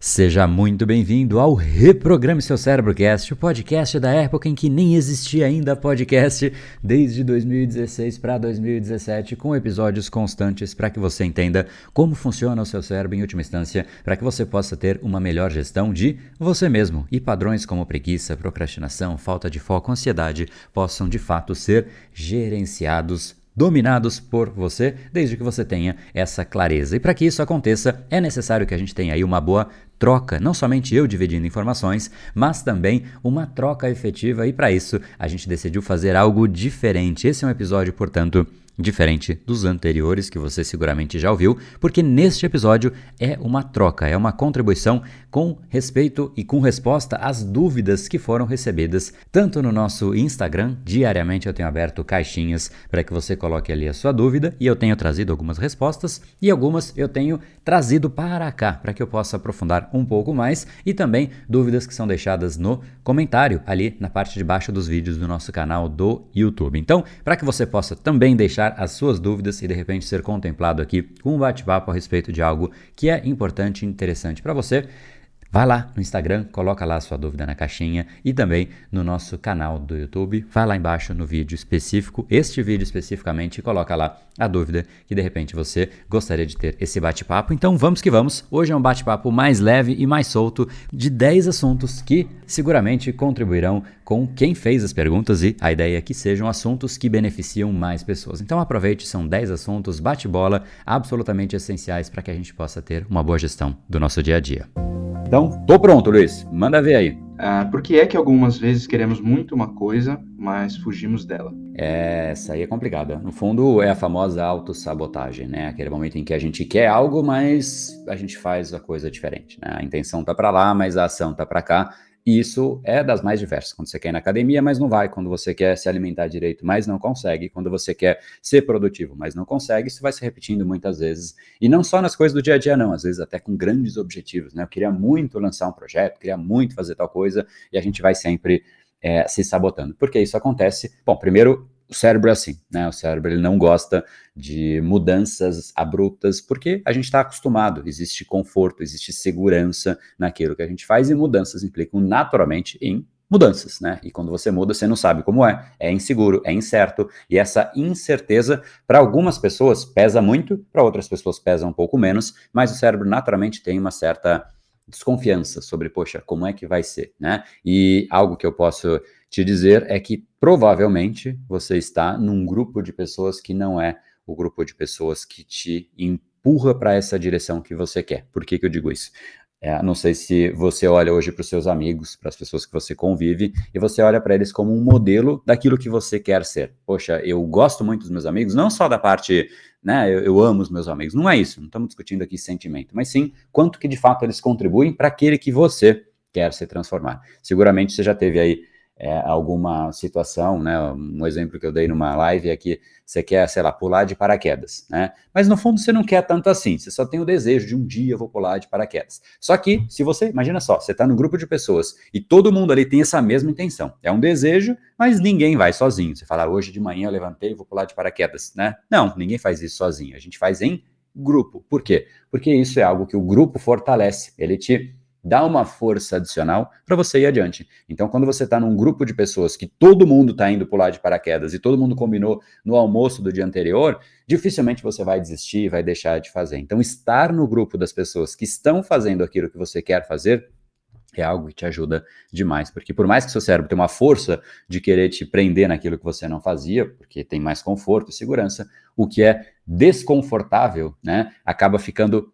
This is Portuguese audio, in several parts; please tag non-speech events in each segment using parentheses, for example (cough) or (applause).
Seja muito bem-vindo ao Reprograme Seu Cérebrocast, o podcast da época em que nem existia ainda podcast, desde 2016 para 2017, com episódios constantes para que você entenda como funciona o seu cérebro em última instância, para que você possa ter uma melhor gestão de você mesmo. E padrões como preguiça, procrastinação, falta de foco, ansiedade possam de fato ser gerenciados dominados por você, desde que você tenha essa clareza. E para que isso aconteça, é necessário que a gente tenha aí uma boa troca, não somente eu dividindo informações, mas também uma troca efetiva e para isso a gente decidiu fazer algo diferente. Esse é um episódio, portanto, diferente dos anteriores que você seguramente já ouviu, porque neste episódio é uma troca, é uma contribuição com respeito e com resposta às dúvidas que foram recebidas tanto no nosso Instagram, diariamente eu tenho aberto caixinhas para que você coloque ali a sua dúvida e eu tenho trazido algumas respostas e algumas eu tenho trazido para cá para que eu possa aprofundar um pouco mais e também dúvidas que são deixadas no comentário ali na parte de baixo dos vídeos do nosso canal do YouTube. Então, para que você possa também deixar tirar as suas dúvidas e de repente ser contemplado aqui com um bate-papo a respeito de algo que é importante e interessante para você. Vai lá no Instagram, coloca lá a sua dúvida na caixinha e também no nosso canal do YouTube. Vai lá embaixo no vídeo específico, este vídeo especificamente, e coloca lá a dúvida que de repente você gostaria de ter esse bate-papo. Então vamos que vamos. Hoje é um bate-papo mais leve e mais solto de 10 assuntos que seguramente contribuirão com quem fez as perguntas e a ideia é que sejam assuntos que beneficiam mais pessoas. Então aproveite, são 10 assuntos bate-bola absolutamente essenciais para que a gente possa ter uma boa gestão do nosso dia a dia. Então, tô pronto, Luiz. Manda ver aí. Ah, por que é que algumas vezes queremos muito uma coisa, mas fugimos dela? É, essa aí é complicada. No fundo, é a famosa autossabotagem, né? Aquele momento em que a gente quer algo, mas a gente faz a coisa diferente, né? A intenção tá para lá, mas a ação tá para cá. E isso é das mais diversas. Quando você quer ir na academia, mas não vai. Quando você quer se alimentar direito, mas não consegue. Quando você quer ser produtivo, mas não consegue. Isso vai se repetindo muitas vezes. E não só nas coisas do dia a dia, não. Às vezes até com grandes objetivos. Né? Eu queria muito lançar um projeto, queria muito fazer tal coisa. E a gente vai sempre é, se sabotando. Por que isso acontece? Bom, primeiro, o cérebro é assim, né? O cérebro ele não gosta de mudanças abruptas porque a gente está acostumado, existe conforto, existe segurança naquilo que a gente faz e mudanças implicam naturalmente em mudanças, né? E quando você muda, você não sabe como é, é inseguro, é incerto, e essa incerteza para algumas pessoas pesa muito, para outras pessoas pesa um pouco menos, mas o cérebro naturalmente tem uma certa desconfiança sobre, poxa, como é que vai ser, né? E algo que eu posso te dizer é que provavelmente você está num grupo de pessoas que não é o grupo de pessoas que te empurra para essa direção que você quer. Por que, que eu digo isso? É, não sei se você olha hoje para os seus amigos, para as pessoas que você convive, e você olha para eles como um modelo daquilo que você quer ser. Poxa, eu gosto muito dos meus amigos, não só da parte, né, eu, eu amo os meus amigos, não é isso, não estamos discutindo aqui sentimento, mas sim quanto que de fato eles contribuem para aquele que você quer se transformar. Seguramente você já teve aí é, alguma situação, né? Um exemplo que eu dei numa live é que você quer, sei lá, pular de paraquedas, né? Mas no fundo você não quer tanto assim, você só tem o desejo de um dia eu vou pular de paraquedas. Só que, se você, imagina só, você está num grupo de pessoas e todo mundo ali tem essa mesma intenção. É um desejo, mas ninguém vai sozinho. Você fala, hoje de manhã eu levantei e vou pular de paraquedas, né? Não, ninguém faz isso sozinho. A gente faz em grupo. Por quê? Porque isso é algo que o grupo fortalece. Ele te dá uma força adicional para você ir adiante. Então, quando você está num grupo de pessoas que todo mundo está indo pular de paraquedas e todo mundo combinou no almoço do dia anterior, dificilmente você vai desistir e vai deixar de fazer. Então, estar no grupo das pessoas que estão fazendo aquilo que você quer fazer é algo que te ajuda demais, porque por mais que seu cérebro tenha uma força de querer te prender naquilo que você não fazia, porque tem mais conforto e segurança, o que é desconfortável, né, acaba ficando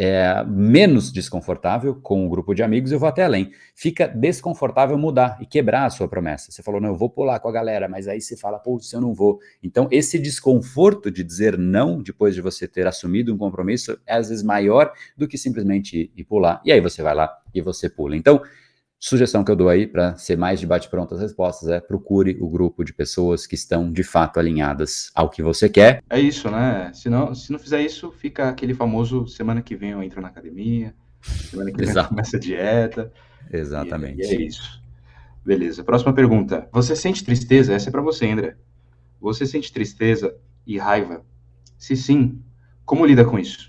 é, menos desconfortável com um grupo de amigos, eu vou até além. Fica desconfortável mudar e quebrar a sua promessa. Você falou, não, eu vou pular com a galera, mas aí você fala, pô, se eu não vou. Então, esse desconforto de dizer não depois de você ter assumido um compromisso é às vezes maior do que simplesmente ir, ir pular. E aí você vai lá e você pula. Então, Sugestão que eu dou aí para ser mais debate pronto as respostas é procure o grupo de pessoas que estão de fato alinhadas ao que você quer. É isso, né? Se não, se não fizer isso, fica aquele famoso semana que vem eu entro na academia, semana que vem Exato. começa a dieta. Exatamente. E, e é isso. Beleza. Próxima pergunta. Você sente tristeza? Essa é para você, André. Você sente tristeza e raiva? Se sim, como lida com isso?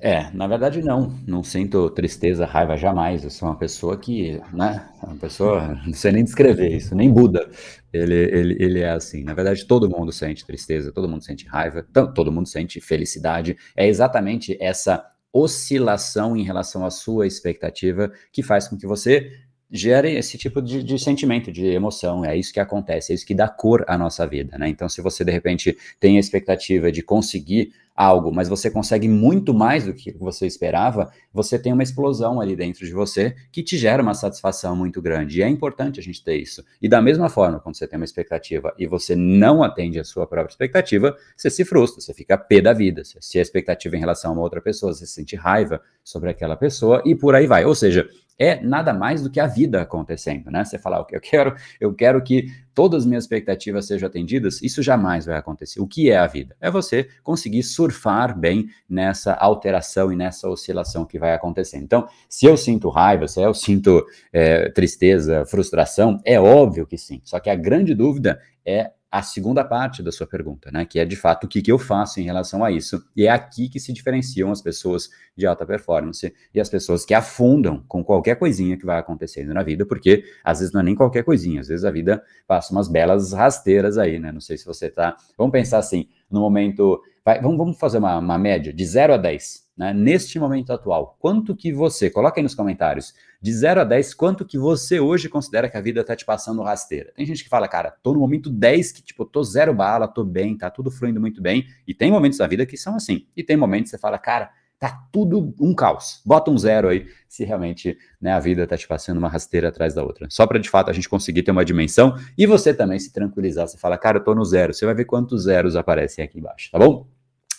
É, na verdade não, não sinto tristeza, raiva jamais. Eu sou uma pessoa que, né, uma pessoa, (laughs) não sei nem descrever isso, nem Buda. Ele, ele, ele é assim. Na verdade, todo mundo sente tristeza, todo mundo sente raiva, todo mundo sente felicidade. É exatamente essa oscilação em relação à sua expectativa que faz com que você gere esse tipo de, de, sentimento, de emoção. É isso que acontece, é isso que dá cor à nossa vida, né? Então, se você de repente tem a expectativa de conseguir algo, mas você consegue muito mais do que você esperava, você tem uma explosão ali dentro de você que te gera uma satisfação muito grande. E é importante a gente ter isso. E da mesma forma, quando você tem uma expectativa e você não atende a sua própria expectativa, você se frustra, você fica pé da vida. Se a expectativa em relação a uma outra pessoa, você sente raiva sobre aquela pessoa e por aí vai. Ou seja, é nada mais do que a vida acontecendo, né? Você falar, que eu quero, eu quero que todas as minhas expectativas sejam atendidas, isso jamais vai acontecer. O que é a vida? É você conseguir surfar bem nessa alteração e nessa oscilação que vai acontecendo. Então, se eu sinto raiva, se eu sinto é, tristeza, frustração, é óbvio que sim. Só que a grande dúvida é a segunda parte da sua pergunta, né? Que é de fato o que, que eu faço em relação a isso. E é aqui que se diferenciam as pessoas de alta performance e as pessoas que afundam com qualquer coisinha que vai acontecendo na vida, porque às vezes não é nem qualquer coisinha, às vezes a vida passa umas belas rasteiras aí, né? Não sei se você tá. Vamos pensar assim, no momento. Vai, vamos, vamos fazer uma, uma média de 0 a 10 né, neste momento atual, quanto que você, coloca aí nos comentários, de 0 a 10, quanto que você hoje considera que a vida tá te passando rasteira? Tem gente que fala, cara, tô no momento 10 que, tipo, tô zero bala, tô bem, tá tudo fluindo muito bem, e tem momentos da vida que são assim, e tem momentos que você fala, cara, tá tudo um caos. Bota um zero aí, se realmente né, a vida tá te passando uma rasteira atrás da outra. Só para de fato a gente conseguir ter uma dimensão e você também se tranquilizar. Você fala, cara, eu tô no zero. Você vai ver quantos zeros aparecem aqui embaixo, tá bom?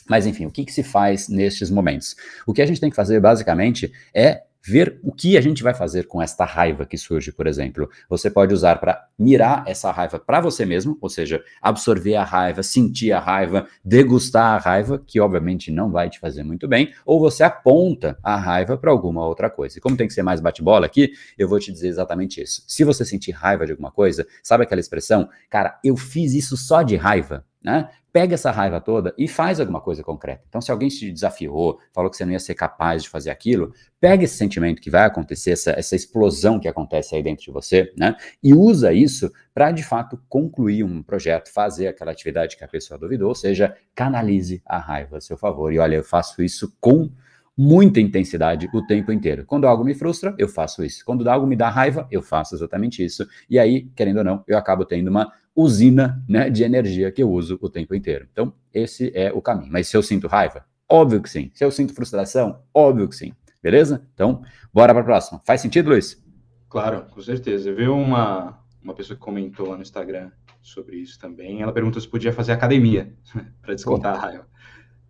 Mas enfim, o que, que se faz nestes momentos? O que a gente tem que fazer basicamente é ver o que a gente vai fazer com esta raiva que surge, por exemplo. Você pode usar para mirar essa raiva para você mesmo, ou seja, absorver a raiva, sentir a raiva, degustar a raiva, que obviamente não vai te fazer muito bem, ou você aponta a raiva para alguma outra coisa. E como tem que ser mais bate-bola aqui, eu vou te dizer exatamente isso. Se você sentir raiva de alguma coisa, sabe aquela expressão, cara, eu fiz isso só de raiva? Né? Pega essa raiva toda e faz alguma coisa concreta. Então, se alguém te desafiou, falou que você não ia ser capaz de fazer aquilo, pega esse sentimento que vai acontecer, essa, essa explosão que acontece aí dentro de você, né? E usa isso para, de fato, concluir um projeto, fazer aquela atividade que a pessoa duvidou, ou seja, canalize a raiva a seu favor. E olha, eu faço isso com muita intensidade o tempo inteiro. Quando algo me frustra, eu faço isso. Quando algo me dá raiva, eu faço exatamente isso. E aí, querendo ou não, eu acabo tendo uma usina né, de energia que eu uso o tempo inteiro. Então, esse é o caminho. Mas se eu sinto raiva? Óbvio que sim. Se eu sinto frustração? Óbvio que sim. Beleza? Então, bora para a próxima. Faz sentido, Luiz? Claro, com certeza. Viu uma, uma pessoa que comentou lá no Instagram sobre isso também. Ela perguntou se podia fazer academia (laughs) para descontar a raiva.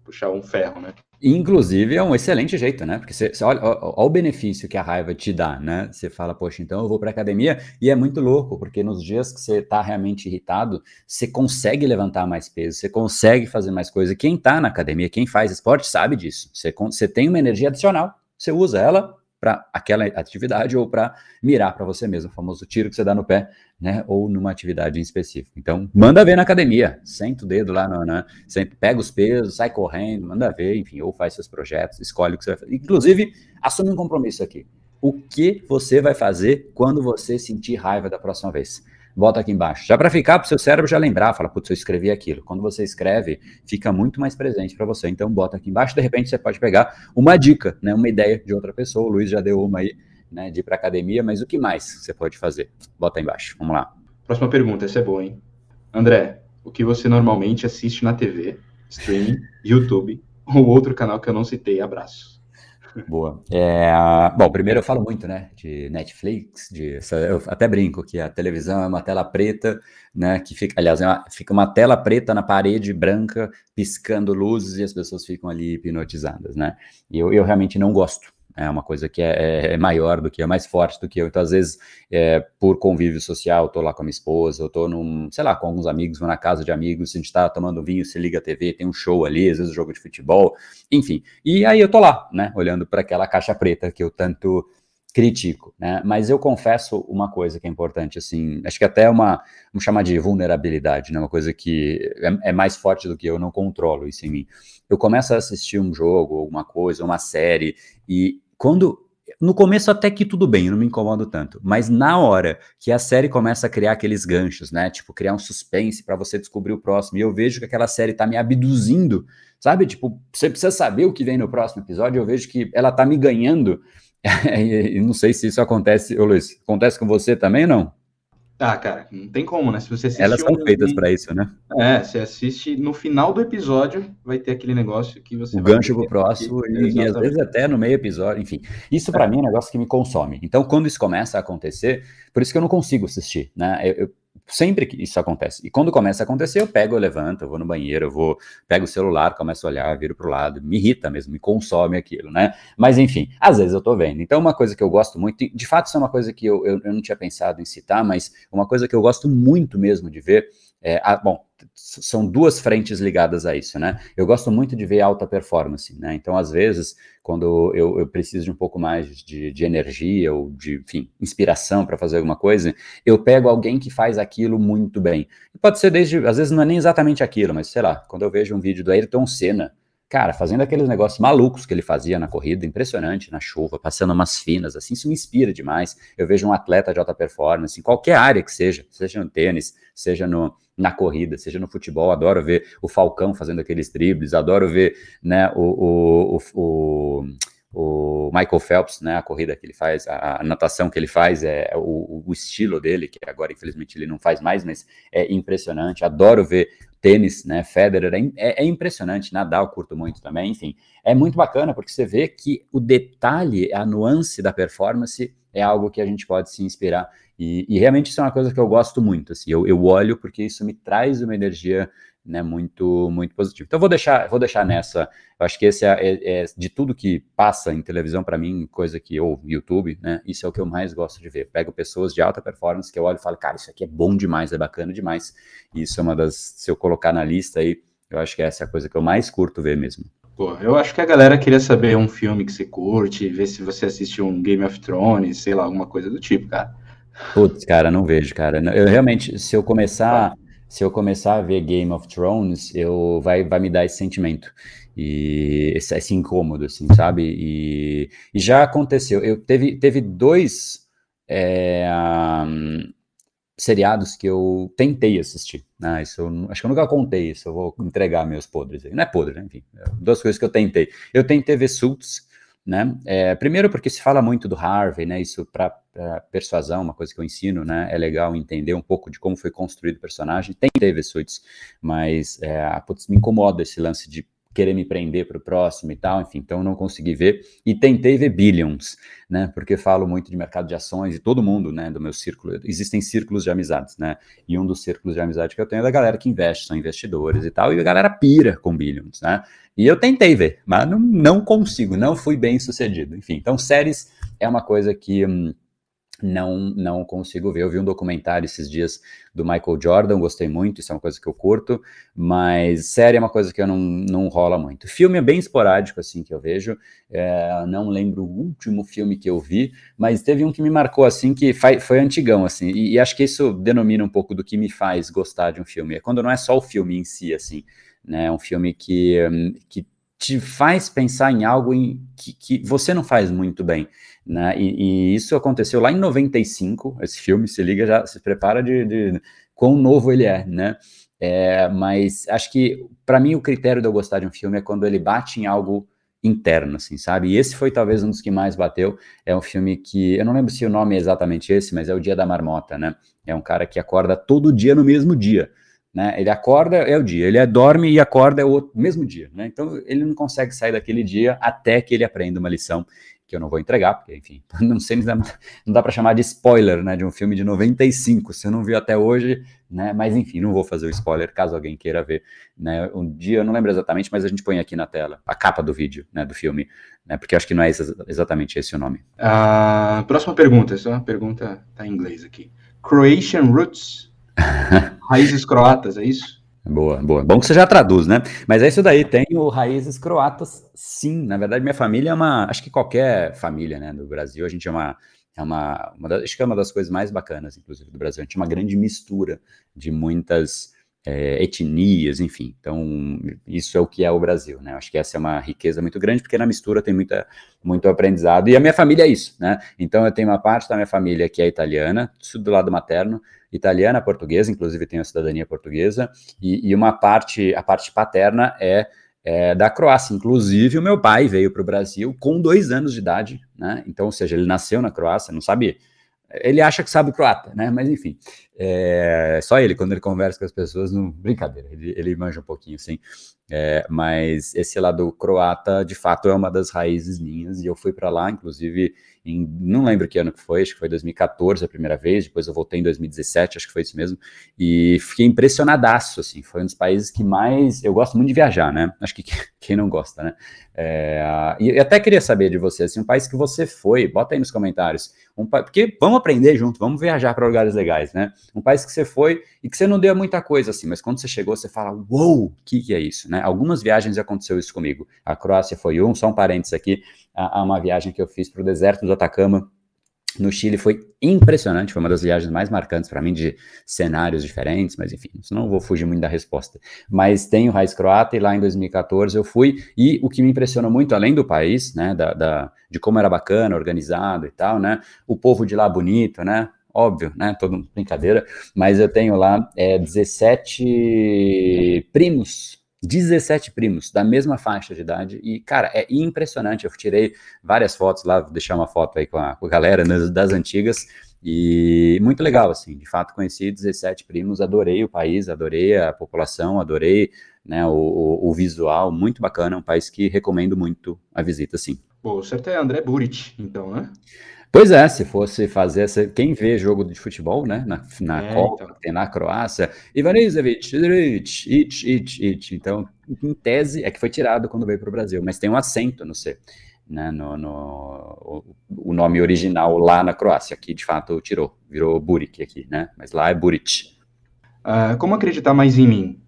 Puxar um ferro, né? Inclusive, é um excelente jeito, né? Porque você, você olha, olha, olha, o benefício que a raiva te dá, né? Você fala, poxa, então eu vou para academia, e é muito louco, porque nos dias que você está realmente irritado, você consegue levantar mais peso, você consegue fazer mais coisa. Quem está na academia, quem faz esporte, sabe disso. Você, você tem uma energia adicional, você usa ela para aquela atividade ou para mirar para você mesmo, o famoso tiro que você dá no pé, né? Ou numa atividade em específico. Então, manda ver na academia, senta o dedo lá, no, né? Senta, pega os pesos, sai correndo, manda ver, enfim, ou faz seus projetos, escolhe o que você vai fazer. Inclusive, assume um compromisso aqui. O que você vai fazer quando você sentir raiva da próxima vez? Bota aqui embaixo. Já para ficar, para o seu cérebro já lembrar, fala, putz, eu escrevi aquilo. Quando você escreve, fica muito mais presente para você. Então, bota aqui embaixo, de repente você pode pegar uma dica, né, uma ideia de outra pessoa. O Luiz já deu uma aí, né, de ir para academia, mas o que mais você pode fazer? Bota aí embaixo, vamos lá. Próxima pergunta, essa é boa, hein? André, o que você normalmente assiste na TV, streaming, (laughs) YouTube ou outro canal que eu não citei? Abraços. Boa. É, bom, primeiro eu falo muito, né, de Netflix, de, eu até brinco que a televisão é uma tela preta, né, que fica, aliás, é uma, fica uma tela preta na parede branca, piscando luzes e as pessoas ficam ali hipnotizadas, né, e eu, eu realmente não gosto, é uma coisa que é, é, é, maior do que, é mais forte do que eu. Então, às vezes, é, por convívio social, tô lá com a minha esposa, eu tô num, sei lá, com alguns amigos, vou na casa de amigos, a gente tá tomando vinho, se liga a TV, tem um show ali, às vezes um jogo de futebol, enfim. E aí eu tô lá, né, olhando para aquela caixa preta que eu tanto critico, né? Mas eu confesso uma coisa que é importante, assim, acho que até uma, vamos chamar de vulnerabilidade, né? Uma coisa que é, é, mais forte do que eu, não controlo isso em mim. Eu começo a assistir um jogo, alguma coisa, uma série, e quando no começo até que tudo bem, eu não me incomodo tanto, mas na hora que a série começa a criar aqueles ganchos, né? Tipo, criar um suspense para você descobrir o próximo, e eu vejo que aquela série tá me abduzindo, sabe? Tipo, você precisa saber o que vem no próximo episódio, eu vejo que ela tá me ganhando. (laughs) e não sei se isso acontece, ô Luiz, acontece com você também não? Ah, cara, não tem como, né? Se você Elas são um... feitas para isso, né? É, você assiste no final do episódio, vai ter aquele negócio que você. O gancho pro próximo, e, e, às vezes até no meio episódio, enfim. Isso para é. mim é um negócio que me consome. Então, quando isso começa a acontecer, por isso que eu não consigo assistir, né? Eu, eu, Sempre que isso acontece. E quando começa a acontecer, eu pego, eu levanto, eu vou no banheiro, eu vou, pego o celular, começo a olhar, viro para o lado, me irrita mesmo, me consome aquilo, né? Mas enfim, às vezes eu tô vendo. Então, uma coisa que eu gosto muito, de fato, isso é uma coisa que eu, eu, eu não tinha pensado em citar, mas uma coisa que eu gosto muito mesmo de ver é, a, bom, são duas frentes ligadas a isso, né? Eu gosto muito de ver alta performance, né? Então, às vezes, quando eu, eu preciso de um pouco mais de, de energia ou de, enfim, inspiração para fazer alguma coisa, eu pego alguém que faz aquilo muito bem. pode ser desde, às vezes não é nem exatamente aquilo, mas sei lá, quando eu vejo um vídeo do Ayrton Senna, Cara, fazendo aqueles negócios malucos que ele fazia na corrida, impressionante, na chuva, passando umas finas, assim, isso me inspira demais. Eu vejo um atleta de alta performance, em qualquer área que seja, seja no tênis, seja no, na corrida, seja no futebol, adoro ver o Falcão fazendo aqueles dribles, adoro ver, né, o, o, o, o Michael Phelps, né, a corrida que ele faz, a, a natação que ele faz, é, é o, o, estilo dele, que agora infelizmente ele não faz mais, mas é impressionante. Adoro ver tênis, né, Federer, é, é, é impressionante. Nadal curto muito também, enfim, é muito bacana porque você vê que o detalhe, a nuance da performance é algo que a gente pode se inspirar e, e realmente isso é uma coisa que eu gosto muito. Assim, eu, eu olho porque isso me traz uma energia né, muito muito positivo. Então vou deixar vou deixar nessa. Eu acho que esse é, é, é de tudo que passa em televisão para mim, coisa que ou YouTube, né? Isso é o que eu mais gosto de ver. Pego pessoas de alta performance que eu olho e falo, cara, isso aqui é bom demais, é bacana demais. E isso é uma das se eu colocar na lista aí, eu acho que essa é a coisa que eu mais curto ver mesmo. Pô, eu acho que a galera queria saber um filme que você curte, ver se você assistiu um Game of Thrones, sei lá, alguma coisa do tipo, cara. Putz, cara, não vejo, cara. Eu realmente, se eu começar se eu começar a ver Game of Thrones, eu vai, vai me dar esse sentimento e esse, esse incômodo, assim, sabe? E, e, já aconteceu. Eu teve, teve dois é, um, seriados que eu tentei assistir. Né? Isso eu, acho que eu nunca contei isso. Eu vou entregar meus podres. Aí. Não é podre, né? enfim. É duas coisas que eu tentei. Eu tentei ver Suits né? É, primeiro porque se fala muito do Harvey, né? Isso para persuasão, uma coisa que eu ensino, né? É legal entender um pouco de como foi construído o personagem. Tem David Suits, mas é, putz, me incomoda esse lance de querer me prender para o próximo e tal, enfim, então não consegui ver. E tentei ver Billions, né? Porque falo muito de mercado de ações e todo mundo, né, do meu círculo, existem círculos de amizades, né? E um dos círculos de amizade que eu tenho é da galera que investe, são investidores e tal, e a galera pira com Billions, né? E eu tentei ver, mas não, não consigo, não fui bem sucedido. Enfim, então séries é uma coisa que. Hum, não não consigo ver. Eu vi um documentário esses dias do Michael Jordan, gostei muito, isso é uma coisa que eu curto, mas série é uma coisa que eu não, não rola muito. Filme é bem esporádico, assim, que eu vejo, é, não lembro o último filme que eu vi, mas teve um que me marcou, assim, que foi, antigão, assim, e, e acho que isso denomina um pouco do que me faz gostar de um filme, é quando não é só o filme em si, assim, né, é um filme que, que te faz pensar em algo em, que, que você não faz muito bem, né? E, e, isso aconteceu lá em 95, esse filme, se liga, já se prepara de, de quão novo ele é, né? É, mas acho que, para mim, o critério de eu gostar de um filme é quando ele bate em algo interno, assim, sabe? E esse foi talvez um dos que mais bateu. É um filme que, eu não lembro se o nome é exatamente esse, mas é o Dia da Marmota, né? É um cara que acorda todo dia no mesmo dia. Né? Ele acorda é o dia, ele é, dorme e acorda é o outro, mesmo dia, né? Então ele não consegue sair daquele dia até que ele aprenda uma lição que eu não vou entregar, porque enfim, (laughs) não sei, não dá, não dá para chamar de spoiler, né, de um filme de 95, se eu não viu até hoje, né? Mas enfim, não vou fazer o spoiler caso alguém queira ver, né? Um dia, eu não lembro exatamente, mas a gente põe aqui na tela a capa do vídeo, né, do filme, né? Porque acho que não é exatamente esse o nome. A próxima pergunta, só uma pergunta tá em inglês aqui. Croatian Roots (laughs) Raízes croatas, é isso? Boa, boa. Bom que você já traduz, né? Mas é isso daí, tenho raízes croatas, sim. Na verdade, minha família é uma. Acho que qualquer família, né, do Brasil, a gente é uma. É uma, uma das, acho que é uma das coisas mais bacanas, inclusive, do Brasil. A gente é uma grande mistura de muitas é, etnias, enfim. Então, isso é o que é o Brasil, né? Acho que essa é uma riqueza muito grande, porque na mistura tem muita, muito aprendizado. E a minha família é isso, né? Então, eu tenho uma parte da minha família que é italiana, tudo do lado materno, italiana, portuguesa, inclusive tenho a cidadania portuguesa, e, e uma parte, a parte paterna é, é, da Croácia. Inclusive, o meu pai veio para o Brasil com dois anos de idade, né? Então, ou seja, ele nasceu na Croácia, não sabe ele acha que sabe croata, né? Mas enfim, é, só ele, quando ele conversa com as pessoas, não, brincadeira, ele, ele manja um pouquinho, sim. É, mas esse lado croata, de fato, é uma das raízes minhas, e eu fui para lá, inclusive, em, não lembro que ano que foi, acho que foi 2014 a primeira vez, depois eu voltei em 2017, acho que foi isso mesmo, e fiquei impressionadaço, assim, foi um dos países que mais, eu gosto muito de viajar, né? Acho que quem não gosta, né? É, e até queria saber de você, assim, um país que você foi, bota aí nos comentários, um, porque vamos aprender junto, vamos viajar para lugares legais, né? Um país que você foi e que você não deu muita coisa, assim, mas quando você chegou, você fala, uou, o que, que é isso, né? Algumas viagens aconteceu isso comigo, a Croácia foi um, só um parênteses aqui, a, a uma viagem que eu fiz para o deserto do Atacama, no Chile foi impressionante, foi uma das viagens mais marcantes para mim, de cenários diferentes, mas enfim, não vou fugir muito da resposta. Mas tenho raiz croata e lá em 2014 eu fui, e o que me impressionou muito, além do país, né, da, da, de como era bacana, organizado e tal, né, o povo de lá bonito, né, óbvio, né, todo brincadeira, mas eu tenho lá é, 17 primos 17 primos da mesma faixa de idade e, cara, é impressionante. Eu tirei várias fotos lá, vou deixar uma foto aí com a, com a galera né, das antigas e muito legal, assim. De fato, conheci 17 primos, adorei o país, adorei a população, adorei né, o, o, o visual, muito bacana. Um país que recomendo muito a visita, sim. Pô, o certo é André Buric, então, né? Pois é, se fosse fazer essa. Quem vê jogo de futebol, né? Na, na é, Copa, então. tem na Croácia, Ivanisevic, it, it, it. Então, em tese, é que foi tirado quando veio para o Brasil, mas tem um acento no C, né? No, no o, nome original lá na Croácia, aqui de fato tirou, virou Buric aqui, né? Mas lá é Buric. Uh, como acreditar mais em mim?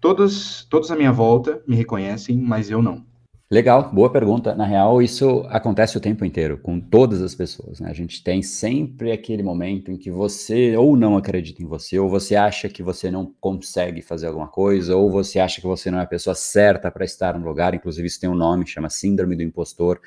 Todos, todos à minha volta me reconhecem, mas eu não. Legal, boa pergunta. Na real, isso acontece o tempo inteiro, com todas as pessoas. Né? A gente tem sempre aquele momento em que você ou não acredita em você, ou você acha que você não consegue fazer alguma coisa, ou você acha que você não é a pessoa certa para estar no lugar. Inclusive, isso tem um nome, chama Síndrome do Impostor.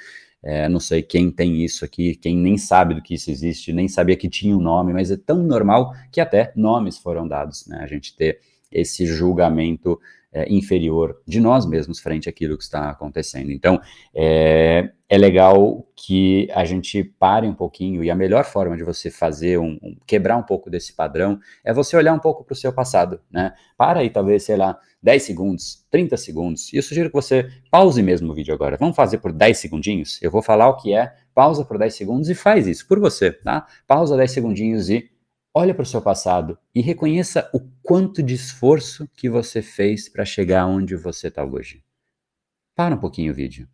É, não sei quem tem isso aqui, quem nem sabe do que isso existe, nem sabia que tinha um nome, mas é tão normal que até nomes foram dados, né? A gente ter esse julgamento é, inferior de nós mesmos frente àquilo que está acontecendo. Então, é, é legal que a gente pare um pouquinho, e a melhor forma de você fazer, um, um quebrar um pouco desse padrão, é você olhar um pouco para o seu passado, né? Para aí, talvez, sei lá, 10 segundos, 30 segundos, e eu sugiro que você pause mesmo o vídeo agora. Vamos fazer por 10 segundinhos? Eu vou falar o que é, pausa por 10 segundos e faz isso por você, tá? Pausa 10 segundinhos e Olha para o seu passado e reconheça o quanto de esforço que você fez para chegar onde você está hoje. Para um pouquinho o vídeo.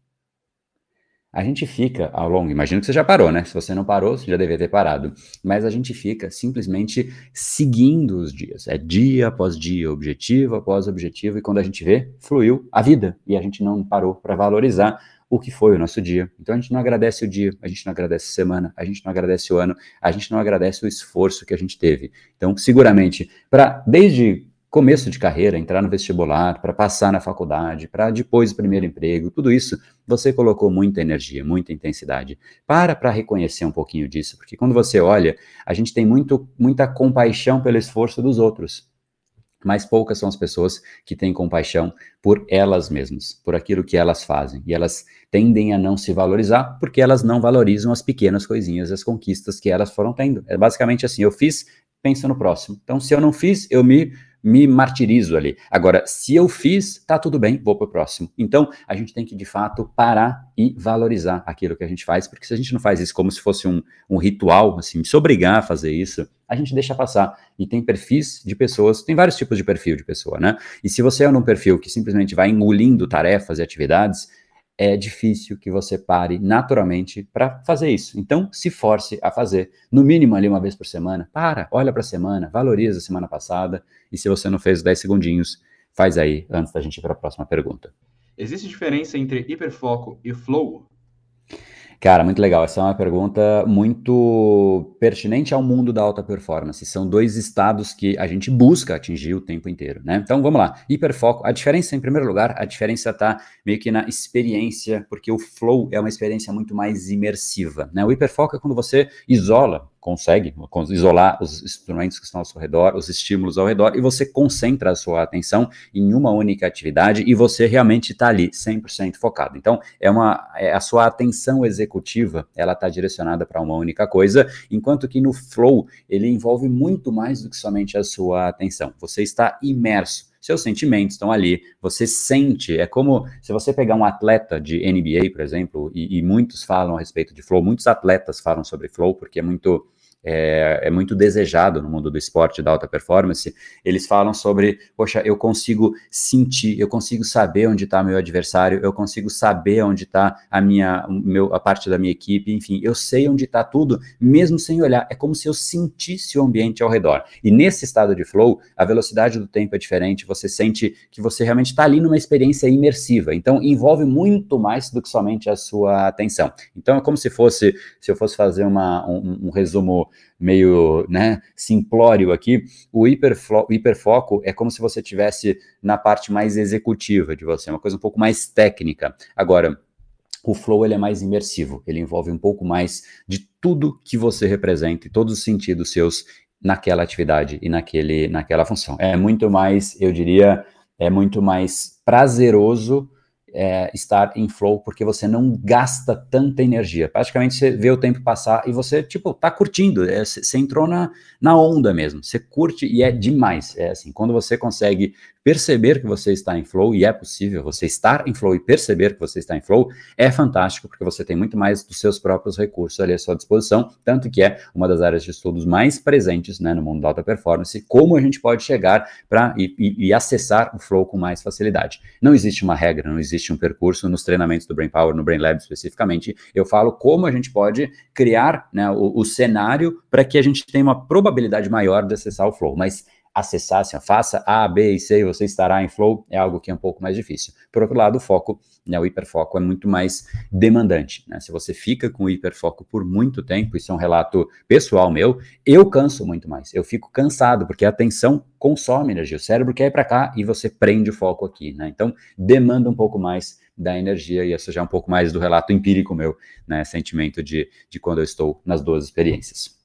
A gente fica ao longo, imagino que você já parou, né? Se você não parou, você já deveria ter parado. Mas a gente fica simplesmente seguindo os dias. É dia após dia, objetivo após objetivo, e quando a gente vê, fluiu a vida. E a gente não parou para valorizar o que foi o nosso dia. Então a gente não agradece o dia, a gente não agradece a semana, a gente não agradece o ano, a gente não agradece o esforço que a gente teve. Então, seguramente, para desde começo de carreira, entrar no vestibular, para passar na faculdade, para depois o primeiro emprego, tudo isso, você colocou muita energia, muita intensidade. Para para reconhecer um pouquinho disso, porque quando você olha, a gente tem muito, muita compaixão pelo esforço dos outros mas poucas são as pessoas que têm compaixão por elas mesmas, por aquilo que elas fazem. E elas tendem a não se valorizar porque elas não valorizam as pequenas coisinhas, as conquistas que elas foram tendo. É basicamente assim: eu fiz, pensa no próximo. Então, se eu não fiz, eu me me martirizo ali. Agora, se eu fiz, tá tudo bem, vou pro próximo. Então, a gente tem que, de fato, parar e valorizar aquilo que a gente faz, porque se a gente não faz isso como se fosse um, um ritual, assim, se obrigar a fazer isso, a gente deixa passar. E tem perfis de pessoas, tem vários tipos de perfil de pessoa, né? E se você é num perfil que simplesmente vai engolindo tarefas e atividades, é difícil que você pare naturalmente para fazer isso. Então, se force a fazer, no mínimo ali uma vez por semana. Para, olha para a semana, valoriza a semana passada. E se você não fez 10 segundinhos, faz aí antes da gente ir para a próxima pergunta. Existe diferença entre hiperfoco e flow? Cara, muito legal. Essa é uma pergunta muito pertinente ao mundo da alta performance. São dois estados que a gente busca atingir o tempo inteiro, né? Então vamos lá. Hiperfoco. A diferença, em primeiro lugar, a diferença está meio que na experiência, porque o flow é uma experiência muito mais imersiva, né? O hiperfoco é quando você isola consegue isolar os instrumentos que estão ao seu redor, os estímulos ao redor, e você concentra a sua atenção em uma única atividade e você realmente está ali 100% focado. Então, é uma é a sua atenção executiva, ela está direcionada para uma única coisa, enquanto que no flow ele envolve muito mais do que somente a sua atenção. Você está imerso seus sentimentos estão ali, você sente, é como se você pegar um atleta de NBA, por exemplo, e, e muitos falam a respeito de flow, muitos atletas falam sobre flow, porque é muito é, é, muito desejado no mundo do esporte da alta performance, eles falam sobre, poxa, eu consigo sentir, eu consigo saber onde está meu adversário, eu consigo saber onde está a minha, meu, a parte da minha equipe, enfim, eu sei onde está tudo, mesmo sem olhar. É como se eu sentisse o ambiente ao redor. E nesse estado de flow, a velocidade do tempo é diferente, você sente que você realmente está ali numa experiência imersiva. Então, envolve muito mais do que somente a sua atenção. Então, é como se fosse, se eu fosse fazer uma, um, um resumo meio né, simplório aqui, o, hiperfo o hiperfoco é como se você tivesse na parte mais executiva de você, uma coisa um pouco mais técnica. Agora, o flow ele é mais imersivo, ele envolve um pouco mais de tudo que você representa e todos os sentidos seus naquela atividade e naquele, naquela função. É muito mais, eu diria, é muito mais prazeroso é, estar em flow porque você não gasta tanta energia. Praticamente você vê o tempo passar e você, tipo, tá curtindo. É, você entrou na, na onda mesmo. Você curte e é demais. É assim, quando você consegue perceber que você está em flow, e é possível você estar em flow e perceber que você está em flow, é fantástico, porque você tem muito mais dos seus próprios recursos ali à sua disposição, tanto que é uma das áreas de estudos mais presentes né, no mundo da alta performance, como a gente pode chegar para e, e, e, acessar o flow com mais facilidade. Não existe uma regra, não existe um percurso nos treinamentos do Brain Power, no Brain Lab especificamente, eu falo como a gente pode criar né, o, o cenário para que a gente tenha uma probabilidade maior de acessar o flow, mas acessar, assim, faça A, B e C, você estará em flow, é algo que é um pouco mais difícil. Por outro lado, o foco, né, o hiperfoco é muito mais demandante. Né? Se você fica com o hiperfoco por muito tempo, isso é um relato pessoal meu, eu canso muito mais. Eu fico cansado, porque a atenção consome energia. O cérebro quer ir para cá e você prende o foco aqui. Né? Então, demanda um pouco mais da energia, e isso já é um pouco mais do relato empírico meu, né? sentimento de, de quando eu estou nas duas experiências.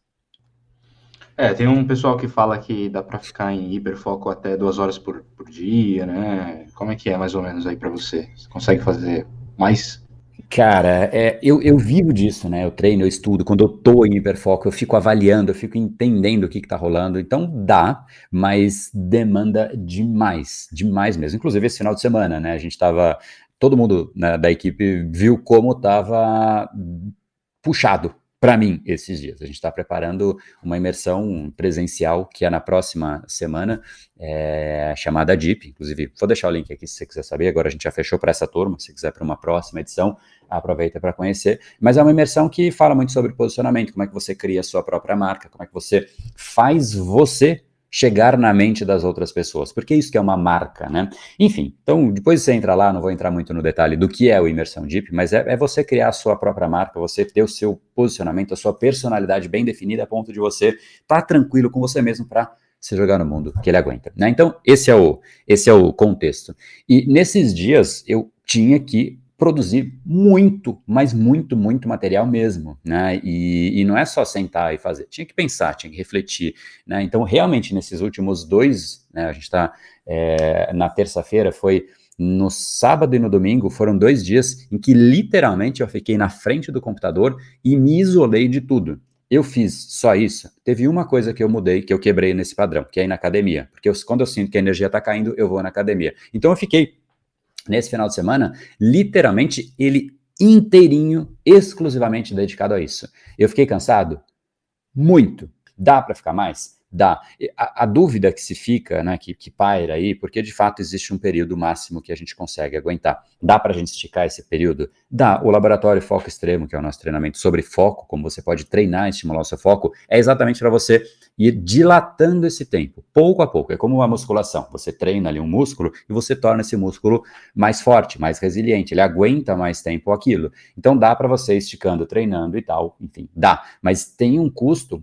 É, tem um pessoal que fala que dá para ficar em hiperfoco até duas horas por, por dia, né? Como é que é mais ou menos aí para você? Você consegue fazer mais? Cara, é, eu, eu vivo disso, né? Eu treino, eu estudo. Quando eu tô em hiperfoco, eu fico avaliando, eu fico entendendo o que, que tá rolando. Então dá, mas demanda demais, demais mesmo. Inclusive esse final de semana, né? A gente tava. Todo mundo né, da equipe viu como tava puxado para mim esses dias. A gente está preparando uma imersão presencial que é na próxima semana, é, chamada DIP. Inclusive, vou deixar o link aqui se você quiser saber. Agora a gente já fechou para essa turma. Se quiser para uma próxima edição, aproveita para conhecer. Mas é uma imersão que fala muito sobre posicionamento, como é que você cria a sua própria marca, como é que você faz você chegar na mente das outras pessoas, porque isso que é uma marca, né? Enfim, então depois você entra lá, não vou entrar muito no detalhe do que é o Imersão Deep, mas é, é você criar a sua própria marca, você ter o seu posicionamento, a sua personalidade bem definida a ponto de você estar tá tranquilo com você mesmo para se jogar no mundo que ele aguenta, né? Então, esse é o esse é o contexto. E nesses dias eu tinha que produzir muito, mas muito, muito material mesmo, né? E, e, não é só sentar e fazer, tinha que pensar, tinha que refletir, né? Então, realmente, nesses últimos dois, né, a gente está é, na terça-feira, foi no sábado e no domingo, foram dois dias em que literalmente eu fiquei na frente do computador e me isolei de tudo. Eu fiz só isso. Teve uma coisa que eu mudei, que eu quebrei nesse padrão, que é ir na academia. Porque eu, quando eu sinto que a energia está caindo, eu vou na academia. Então eu fiquei nesse final de semana, literalmente ele inteirinho, exclusivamente dedicado a isso. Eu fiquei cansado? Muito. Dá para ficar mais? Dá. A, a, dúvida que se fica, né, que, que paira aí, porque de fato existe um período máximo que a gente consegue aguentar. Dá para a gente esticar esse período? Dá. O laboratório Foco Extremo, que é o nosso treinamento sobre foco, como você pode treinar estimular o seu foco, é exatamente para você ir dilatando esse tempo, pouco a pouco. É como uma musculação. Você treina ali um músculo e você torna esse músculo mais forte, mais resiliente. Ele aguenta mais tempo aquilo. Então dá para você esticando, treinando e tal. Enfim, dá. Mas tem um custo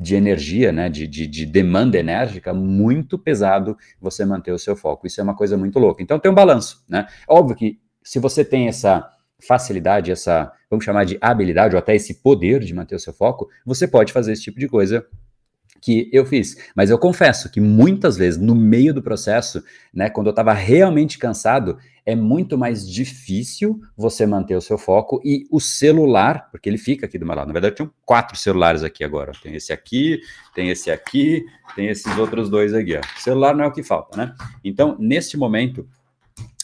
de energia, né, de, de, de, demanda enérgica muito pesado você manter o seu foco. Isso é uma coisa muito louca. Então tem um balanço, né? Óbvio que se você tem essa facilidade, essa, vamos chamar de habilidade ou até esse poder de manter o seu foco, você pode fazer esse tipo de coisa que eu fiz. Mas eu confesso que muitas vezes, no meio do processo, né, quando eu estava realmente cansado, é muito mais difícil você manter o seu foco e o celular, porque ele fica aqui do meu lado. Na verdade, tinham quatro celulares aqui agora. Tem esse aqui, tem esse aqui, tem esses outros dois aqui. Ó. O celular não é o que falta, né? Então, neste momento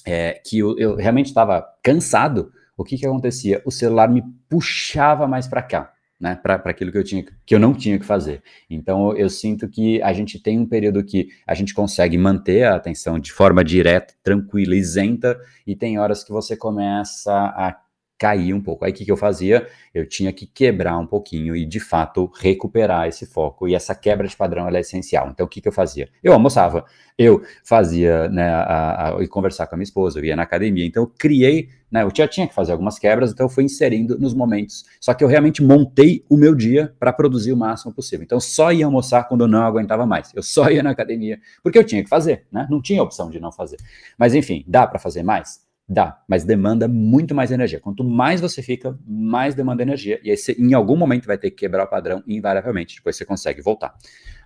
é, que eu, eu realmente estava cansado, o que que acontecia? O celular me puxava mais para cá né, para aquilo que eu tinha que eu não tinha que fazer. Então eu sinto que a gente tem um período que a gente consegue manter a atenção de forma direta, tranquila, isenta, e tem horas que você começa a cair um pouco. Aí o que, que eu fazia? Eu tinha que quebrar um pouquinho e, de fato, recuperar esse foco. E essa quebra de padrão é essencial. Então, o que, que eu fazia? Eu almoçava, eu fazia, né, a, a, conversar com a minha esposa, eu ia na academia. Então, eu criei, né, eu já tinha que fazer algumas quebras, então eu fui inserindo nos momentos. Só que eu realmente montei o meu dia para produzir o máximo possível. Então, só ia almoçar quando eu não aguentava mais. Eu só ia na academia, porque eu tinha que fazer, né? Não tinha opção de não fazer. Mas, enfim, dá para fazer mais? Dá, mas demanda muito mais energia. Quanto mais você fica, mais demanda energia. E aí você, em algum momento, vai ter que quebrar o padrão, invariavelmente. Depois você consegue voltar.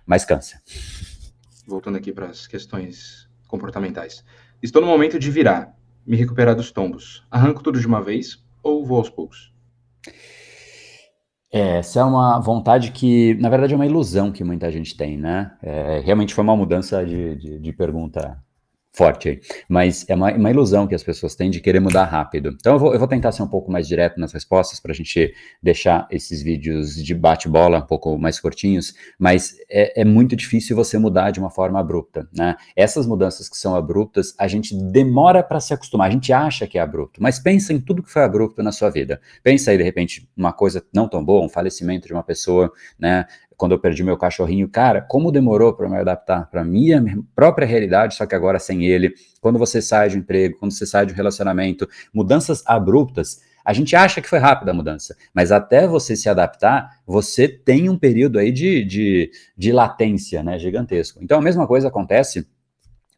Mas cansa. Voltando aqui para as questões comportamentais. Estou no momento de virar, me recuperar dos tombos. Arranco tudo de uma vez ou vou aos poucos? É, essa é uma vontade que, na verdade, é uma ilusão que muita gente tem, né? É, realmente foi uma mudança de, de, de pergunta forte aí. Mas é uma, uma, ilusão que as pessoas têm de querer mudar rápido. Então eu vou, eu vou tentar ser um pouco mais direto nas respostas para a gente deixar esses vídeos de bate-bola um pouco mais curtinhos, mas é, é, muito difícil você mudar de uma forma abrupta, né? Essas mudanças que são abruptas, a gente demora para se acostumar, a gente acha que é abrupto, mas pensa em tudo que foi abrupto na sua vida. Pensa aí, de repente, uma coisa não tão boa, um falecimento de uma pessoa, né? Quando eu perdi meu cachorrinho, cara, como demorou para me adaptar para minha própria realidade, só que agora sem ele. Quando você sai de um emprego, quando você sai de um relacionamento, mudanças abruptas. A gente acha que foi rápida a mudança, mas até você se adaptar, você tem um período aí de, de, de latência, né, gigantesco. Então a mesma coisa acontece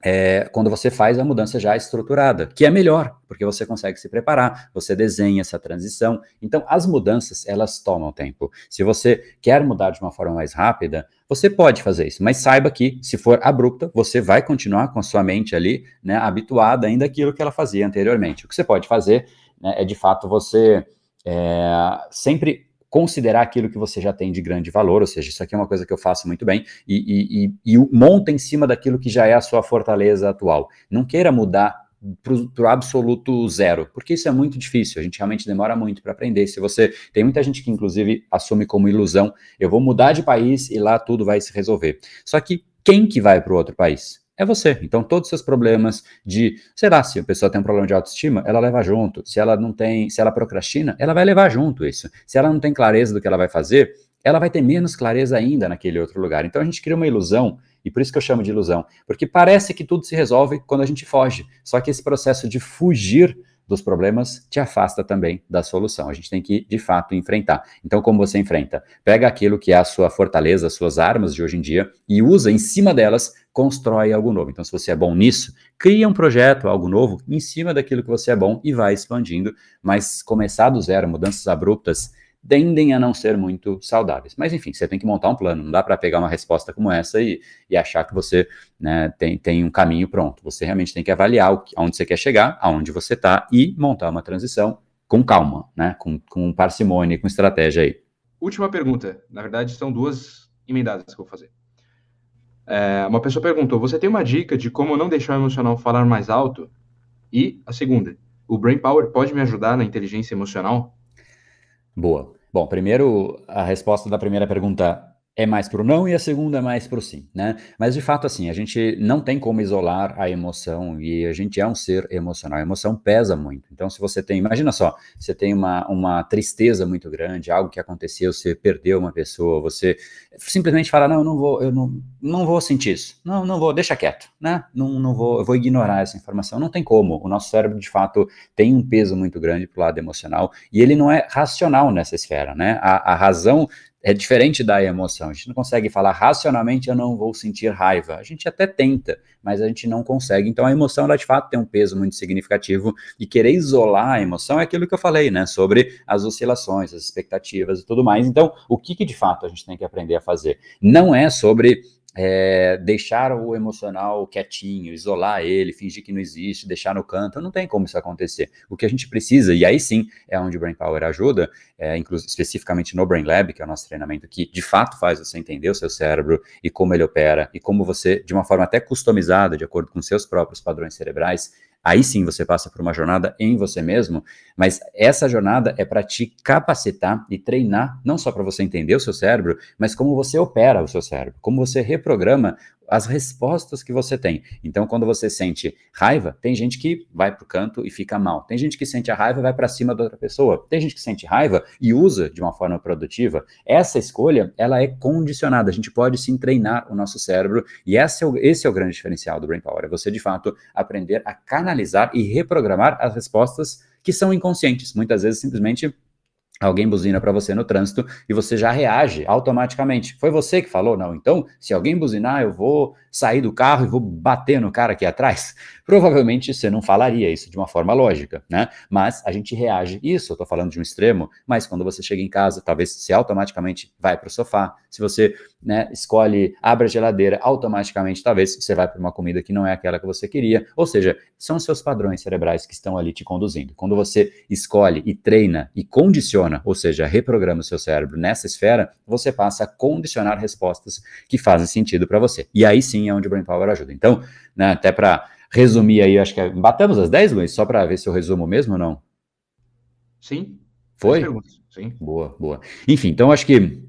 é, quando você faz a mudança já estruturada, que é melhor, porque você consegue se preparar, você desenha essa transição. Então, as mudanças, elas tomam tempo. Se você quer mudar de uma forma mais rápida, você pode fazer isso, mas saiba que, se for abrupta, você vai continuar com a sua mente ali, né, habituada ainda àquilo que ela fazia anteriormente. O que você pode fazer né, é, de fato, você é, sempre considerar aquilo que você já tem de grande valor, ou seja, isso aqui é uma coisa que eu faço muito bem, e, e, e, e monta em cima daquilo que já é a sua fortaleza atual. Não queira mudar para o absoluto zero, porque isso é muito difícil, a gente realmente demora muito para aprender. Se você. Tem muita gente que, inclusive, assume como ilusão: eu vou mudar de país e lá tudo vai se resolver. Só que quem que vai para o outro país? É você. Então, todos os seus problemas de, sei lá, se a pessoa tem um problema de autoestima, ela leva junto. Se ela não tem, se ela procrastina, ela vai levar junto isso. Se ela não tem clareza do que ela vai fazer, ela vai ter menos clareza ainda naquele outro lugar. Então, a gente cria uma ilusão, e por isso que eu chamo de ilusão, porque parece que tudo se resolve quando a gente foge. Só que esse processo de fugir dos problemas te afasta também da solução. A gente tem que, de fato, enfrentar. Então, como você enfrenta? Pega aquilo que é a sua fortaleza, as suas armas de hoje em dia e usa em cima delas, constrói algo novo. Então, se você é bom nisso, cria um projeto, algo novo, em cima daquilo que você é bom e vai expandindo. Mas começar do zero, mudanças abruptas, tendem a não ser muito saudáveis. Mas enfim, você tem que montar um plano, não dá para pegar uma resposta como essa e, e achar que você né, tem, tem um caminho pronto. Você realmente tem que avaliar aonde você quer chegar, aonde você está e montar uma transição com calma, né, com, com parcimônia, com estratégia aí. Última pergunta, na verdade são duas emendadas que eu vou fazer. É, uma pessoa perguntou: você tem uma dica de como não deixar o emocional falar mais alto? E a segunda, o Brain Power pode me ajudar na inteligência emocional? Boa. Bom, primeiro, a resposta da primeira pergunta é mais para o não e a segunda é mais para o sim, né? Mas de fato, assim, a gente não tem como isolar a emoção e a gente é um ser emocional. A emoção pesa muito. Então, se você tem, imagina só, você tem uma, uma tristeza muito grande, algo que aconteceu, você perdeu uma pessoa, você simplesmente fala, não, eu não vou, eu não, não vou sentir isso. Não, não vou, deixa quieto, né? Não, não vou, eu vou ignorar essa informação. Não tem como. O nosso cérebro, de fato, tem um peso muito grande para o lado emocional e ele não é racional nessa esfera, né? A, a razão é diferente da emoção. A gente não consegue falar racionalmente, eu não vou sentir raiva. A gente até tenta, mas a gente não consegue. Então a emoção, ela de fato tem um peso muito significativo e querer isolar a emoção é aquilo que eu falei, né? Sobre as oscilações, as expectativas e tudo mais. Então, o que, que de fato a gente tem que aprender a fazer? Não é sobre é, deixar o emocional quietinho, isolar ele, fingir que não existe, deixar no canto, não tem como isso acontecer. O que a gente precisa, e aí sim é onde o Brain Power ajuda, é, especificamente no Brain Lab, que é o nosso treinamento que de fato faz você entender o seu cérebro e como ele opera, e como você, de uma forma até customizada, de acordo com seus próprios padrões cerebrais, Aí sim você passa por uma jornada em você mesmo, mas essa jornada é para te capacitar e treinar, não só para você entender o seu cérebro, mas como você opera o seu cérebro, como você reprograma as respostas que você tem. Então, quando você sente raiva, tem gente que vai para o canto e fica mal. Tem gente que sente a raiva e vai para cima da outra pessoa. Tem gente que sente raiva e usa de uma forma produtiva. Essa escolha, ela é condicionada. A gente pode sim treinar o nosso cérebro e esse é o, esse é o grande diferencial do Brain Power. É você, de fato, aprender a canalizar e reprogramar as respostas que são inconscientes. Muitas vezes, simplesmente Alguém buzina para você no trânsito e você já reage automaticamente. Foi você que falou? Não. Então, se alguém buzinar, eu vou sair do carro e vou bater no cara aqui atrás. (laughs) Provavelmente você não falaria isso de uma forma lógica, né? Mas a gente reage. Isso, eu estou falando de um extremo, mas quando você chega em casa, talvez você automaticamente vai para o sofá. Se você né, escolhe, abre a geladeira, automaticamente talvez você vai para uma comida que não é aquela que você queria. Ou seja, são seus padrões cerebrais que estão ali te conduzindo. Quando você escolhe e treina e condiciona, ou seja, reprograma o seu cérebro nessa esfera, você passa a condicionar respostas que fazem sentido para você. E aí sim é onde o Brain Power ajuda. Então, né, até para resumir aí, acho que é, batemos as 10, Luiz, só para ver se eu resumo mesmo ou não? Sim. Foi? Sim. Boa, boa. Enfim, então acho que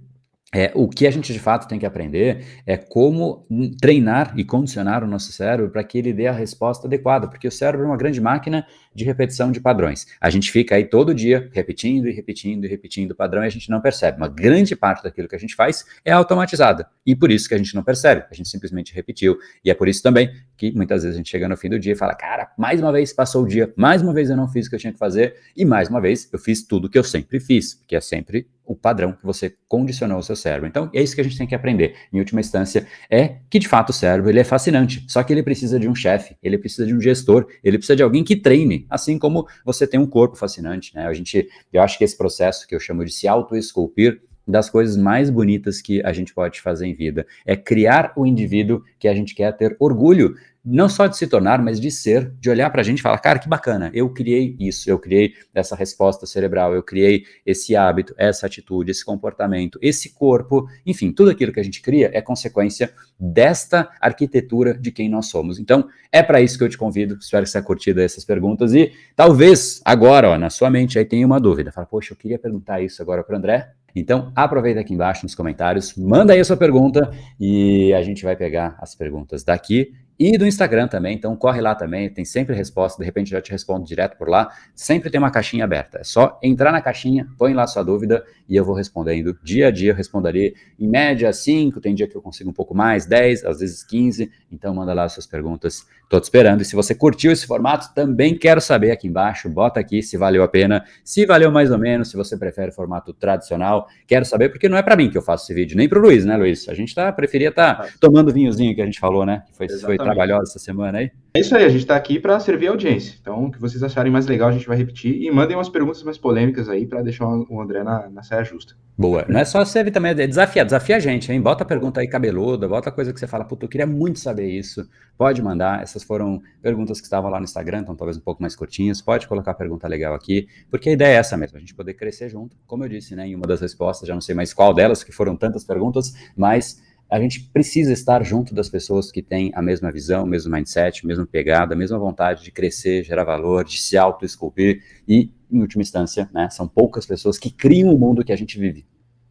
é, o que a gente de fato tem que aprender é como treinar e condicionar o nosso cérebro para que ele dê a resposta adequada, porque o cérebro é uma grande máquina de repetição de padrões. A gente fica aí todo dia repetindo e repetindo e repetindo o padrão e a gente não percebe. Uma grande parte daquilo que a gente faz é automatizada e por isso que a gente não percebe, a gente simplesmente repetiu. E é por isso também que muitas vezes a gente chega no fim do dia e fala: Cara, mais uma vez passou o dia, mais uma vez eu não fiz o que eu tinha que fazer e mais uma vez eu fiz tudo o que eu sempre fiz, que é sempre o padrão que você condicionou o seu cérebro. Então, é isso que a gente tem que aprender. Em última instância, é que de fato o cérebro ele é fascinante, só que ele precisa de um chefe, ele precisa de um gestor, ele precisa de alguém que treine, assim como você tem um corpo fascinante, né? A gente, eu acho que esse processo que eu chamo de se auto-esculpir das coisas mais bonitas que a gente pode fazer em vida. É criar o indivíduo que a gente quer ter orgulho não só de se tornar, mas de ser, de olhar para a gente e falar, cara, que bacana, eu criei isso, eu criei essa resposta cerebral, eu criei esse hábito, essa atitude, esse comportamento, esse corpo, enfim, tudo aquilo que a gente cria é consequência desta arquitetura de quem nós somos. Então, é para isso que eu te convido, espero que você tenha curtido essas perguntas e talvez agora, ó, na sua mente aí tenha uma dúvida, fala, poxa, eu queria perguntar isso agora para André, então, aproveita aqui embaixo nos comentários, manda aí a sua pergunta e a gente vai pegar as perguntas daqui e do Instagram também, então corre lá também, tem sempre resposta, de repente já te respondo direto por lá, sempre tem uma caixinha aberta, é só entrar na caixinha, põe lá sua dúvida e eu vou respondendo dia a dia, eu responderei em média 5, tem dia que eu consigo um pouco mais, 10, às vezes 15, então manda lá as suas perguntas, tô te esperando, e se você curtiu esse formato, também quero saber aqui embaixo, bota aqui se valeu a pena, se valeu mais ou menos, se você prefere formato tradicional, quero saber, porque não é para mim que eu faço esse vídeo, nem pro Luiz, né Luiz? A gente tá, preferia estar tá tomando vinhozinho que a gente falou, né, que foi, foi trabalhosa essa semana aí. É isso aí, a gente está aqui para servir a audiência. Então, o que vocês acharem mais legal, a gente vai repetir. E mandem umas perguntas mais polêmicas aí para deixar o André na, na saia justa. Boa. Não é só servir também, é desafiar, desafia a gente, hein? Bota a pergunta aí cabeluda, bota coisa que você fala, puta, eu queria muito saber isso. Pode mandar. Essas foram perguntas que estavam lá no Instagram, então talvez um pouco mais curtinhas. Pode colocar pergunta legal aqui, porque a ideia é essa mesmo, a gente poder crescer junto. Como eu disse, né, em uma das respostas, já não sei mais qual delas, que foram tantas perguntas, mas a gente precisa estar junto das pessoas que têm a mesma visão, o mesmo mindset, a mesma pegada, a mesma vontade de crescer, gerar valor, de se auto-esculpir e, em última instância, né, são poucas pessoas que criam o mundo que a gente vive.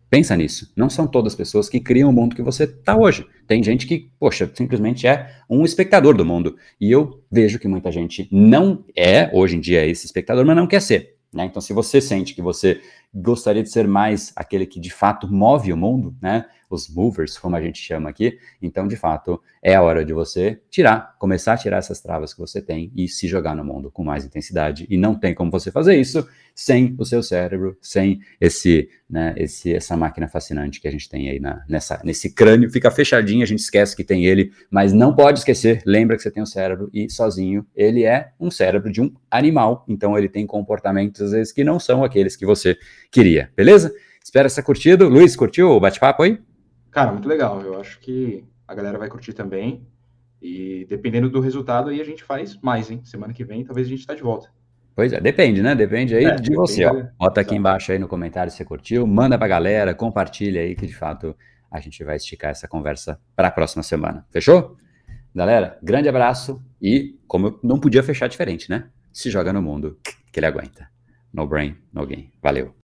Pensa nisso. Não são todas as pessoas que criam o mundo que você está hoje. Tem gente que, poxa, simplesmente é um espectador do mundo. E eu vejo que muita gente não é, hoje em dia, esse espectador, mas não quer ser. Né? Então, se você sente que você gostaria de ser mais aquele que de fato move o mundo, né? Os movers, como a gente chama aqui. Então, de fato, é a hora de você tirar, começar a tirar essas travas que você tem e se jogar no mundo com mais intensidade. E não tem como você fazer isso sem o seu cérebro, sem esse, né, esse, essa máquina fascinante que a gente tem aí na, nessa, nesse crânio. Fica fechadinho, a gente esquece que tem ele, mas não pode esquecer. Lembra que você tem um cérebro e sozinho ele é um cérebro de um animal. Então, ele tem comportamentos às vezes que não são aqueles que você queria, beleza? Espero que você curtido. Luiz, curtiu o bate-papo aí? Cara, muito legal. Eu acho que a galera vai curtir também. E dependendo do resultado, aí a gente faz mais, hein? Semana que vem, talvez a gente está de volta. Pois é, depende, né? Depende aí é, de você. Ó. Bota aqui embaixo aí no comentário se você curtiu, manda pra galera, compartilha aí que de fato a gente vai esticar essa conversa para a próxima semana. Fechou? Galera, grande abraço e, como eu não podia fechar diferente, né? Se joga no mundo que ele aguenta. No brain, no game. Valeu.